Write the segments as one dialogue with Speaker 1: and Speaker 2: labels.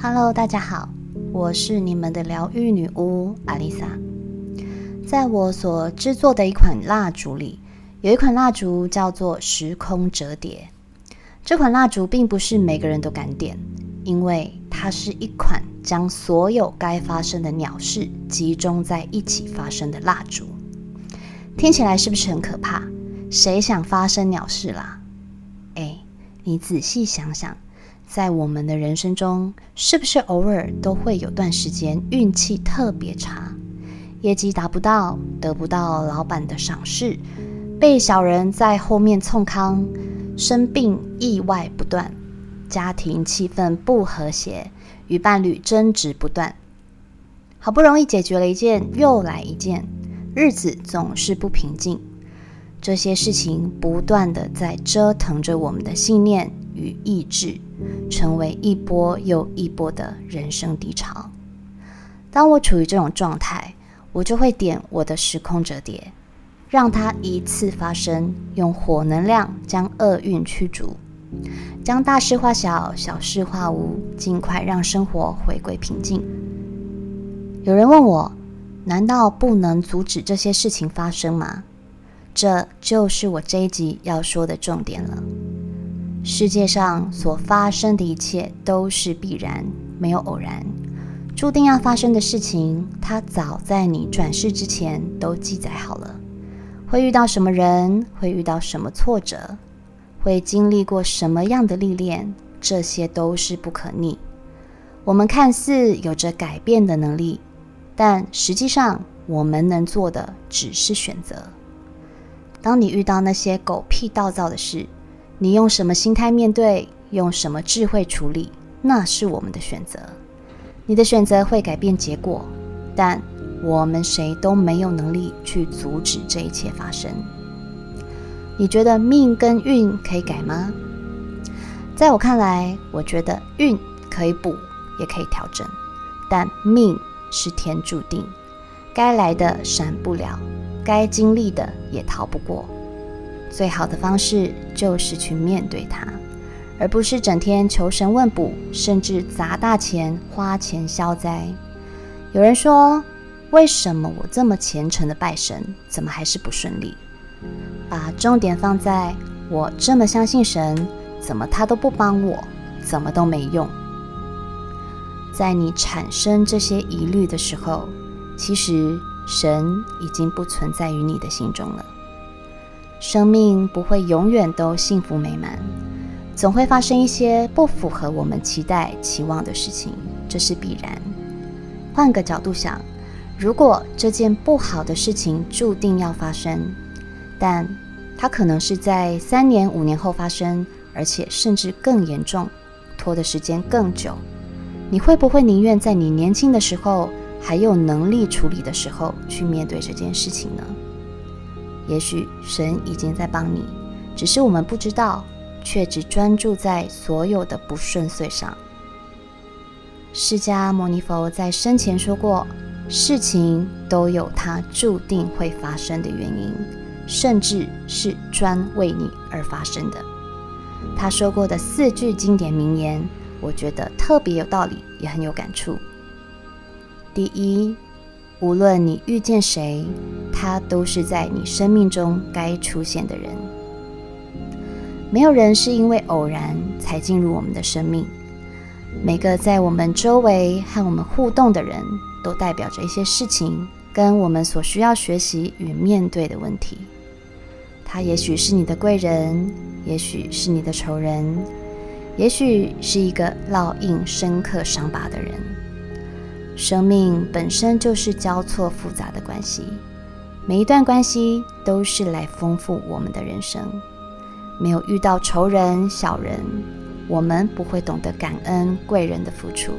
Speaker 1: Hello，大家好，我是你们的疗愈女巫阿丽莎。在我所制作的一款蜡烛里，有一款蜡烛叫做时空折叠。这款蜡烛并不是每个人都敢点，因为它是一款将所有该发生的鸟事集中在一起发生的蜡烛。听起来是不是很可怕？谁想发生鸟事啦？哎，你仔细想想。在我们的人生中，是不是偶尔都会有段时间运气特别差，业绩达不到，得不到老板的赏识，被小人在后面冲康，生病意外不断，家庭气氛不和谐，与伴侣争执不断，好不容易解决了一件，又来一件，日子总是不平静。这些事情不断的在折腾着我们的信念与意志。成为一波又一波的人生低潮。当我处于这种状态，我就会点我的时空折叠，让它一次发生，用火能量将厄运驱逐，将大事化小，小事化无，尽快让生活回归平静。有人问我，难道不能阻止这些事情发生吗？这就是我这一集要说的重点了。世界上所发生的一切都是必然，没有偶然。注定要发生的事情，它早在你转世之前都记载好了。会遇到什么人，会遇到什么挫折，会经历过什么样的历练，这些都是不可逆。我们看似有着改变的能力，但实际上我们能做的只是选择。当你遇到那些狗屁倒灶的事，你用什么心态面对，用什么智慧处理，那是我们的选择。你的选择会改变结果，但我们谁都没有能力去阻止这一切发生。你觉得命跟运可以改吗？在我看来，我觉得运可以补，也可以调整，但命是天注定，该来的闪不了，该经历的也逃不过。最好的方式就是去面对它，而不是整天求神问卜，甚至砸大钱花钱消灾。有人说：“为什么我这么虔诚的拜神，怎么还是不顺利？”把重点放在我这么相信神，怎么他都不帮我，怎么都没用。在你产生这些疑虑的时候，其实神已经不存在于你的心中了。生命不会永远都幸福美满，总会发生一些不符合我们期待期望的事情，这是必然。换个角度想，如果这件不好的事情注定要发生，但它可能是在三年、五年后发生，而且甚至更严重，拖的时间更久，你会不会宁愿在你年轻的时候还有能力处理的时候去面对这件事情呢？也许神已经在帮你，只是我们不知道，却只专注在所有的不顺遂上。释迦牟尼佛在生前说过，事情都有它注定会发生的原因，甚至是专为你而发生的。他说过的四句经典名言，我觉得特别有道理，也很有感触。第一。无论你遇见谁，他都是在你生命中该出现的人。没有人是因为偶然才进入我们的生命。每个在我们周围和我们互动的人，都代表着一些事情，跟我们所需要学习与面对的问题。他也许是你的贵人，也许是你的仇人，也许是一个烙印深刻伤疤的人。生命本身就是交错复杂的关系，每一段关系都是来丰富我们的人生。没有遇到仇人、小人，我们不会懂得感恩贵人的付出；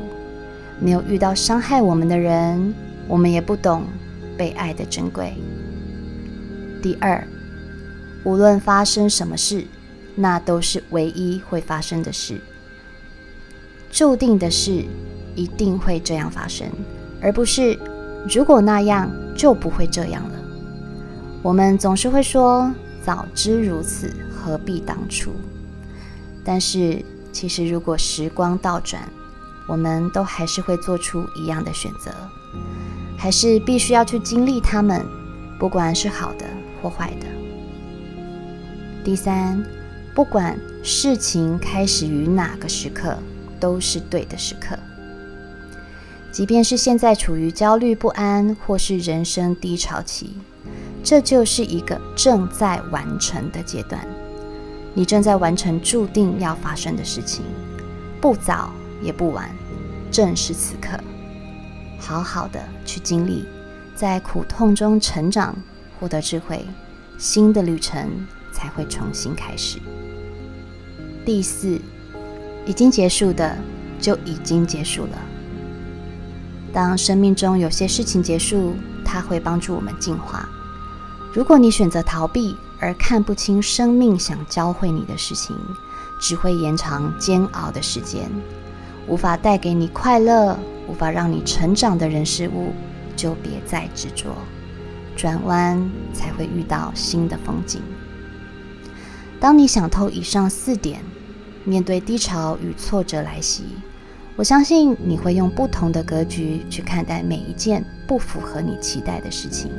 Speaker 1: 没有遇到伤害我们的人，我们也不懂被爱的珍贵。第二，无论发生什么事，那都是唯一会发生的事，注定的事。一定会这样发生，而不是如果那样就不会这样了。我们总是会说早知如此，何必当初？但是其实如果时光倒转，我们都还是会做出一样的选择，还是必须要去经历他们，不管是好的或坏的。第三，不管事情开始于哪个时刻，都是对的时刻。即便是现在处于焦虑不安或是人生低潮期，这就是一个正在完成的阶段。你正在完成注定要发生的事情，不早也不晚，正是此刻。好好的去经历，在苦痛中成长，获得智慧，新的旅程才会重新开始。第四，已经结束的就已经结束了。当生命中有些事情结束，它会帮助我们进化。如果你选择逃避而看不清生命想教会你的事情，只会延长煎熬的时间，无法带给你快乐，无法让你成长的人事物，就别再执着。转弯才会遇到新的风景。当你想透以上四点，面对低潮与挫折来袭。我相信你会用不同的格局去看待每一件不符合你期待的事情，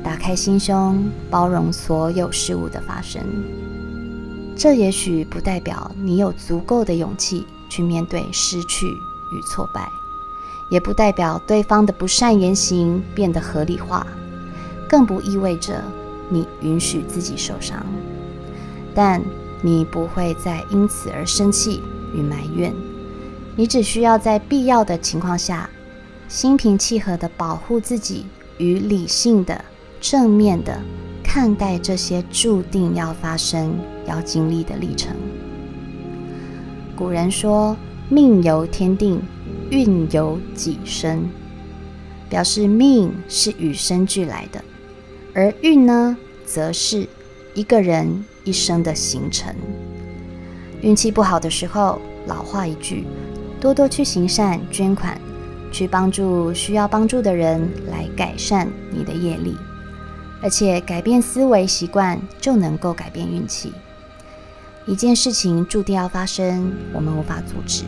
Speaker 1: 打开心胸，包容所有事物的发生。这也许不代表你有足够的勇气去面对失去与挫败，也不代表对方的不善言行变得合理化，更不意味着你允许自己受伤。但你不会再因此而生气与埋怨。你只需要在必要的情况下，心平气和地保护自己，与理性的、正面的看待这些注定要发生、要经历的历程。古人说：“命由天定，运由己生”，表示命是与生俱来的，而运呢，则是一个人一生的形成。运气不好的时候，老话一句。多多去行善捐款，去帮助需要帮助的人，来改善你的业力。而且改变思维习惯就能够改变运气。一件事情注定要发生，我们无法阻止，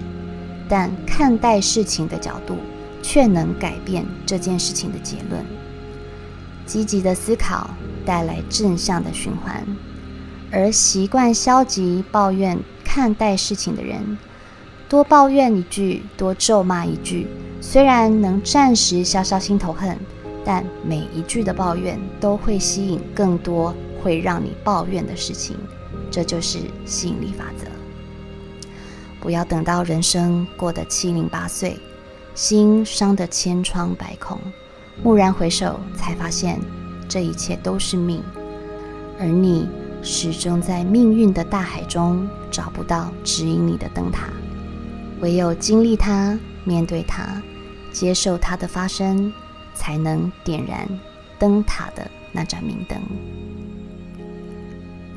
Speaker 1: 但看待事情的角度却能改变这件事情的结论。积极的思考带来正向的循环，而习惯消极抱怨看待事情的人。多抱怨一句，多咒骂一句，虽然能暂时消消心头恨，但每一句的抱怨都会吸引更多会让你抱怨的事情，这就是吸引力法则。不要等到人生过得七零八碎，心伤得千疮百孔，蓦然回首，才发现这一切都是命，而你始终在命运的大海中找不到指引你的灯塔。唯有经历它，面对它，接受它的发生，才能点燃灯塔的那盏明灯。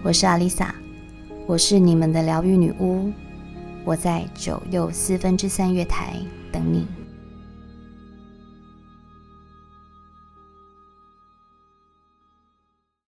Speaker 1: 我是阿丽萨，我是你们的疗愈女巫，我在九又四分之三月台等你。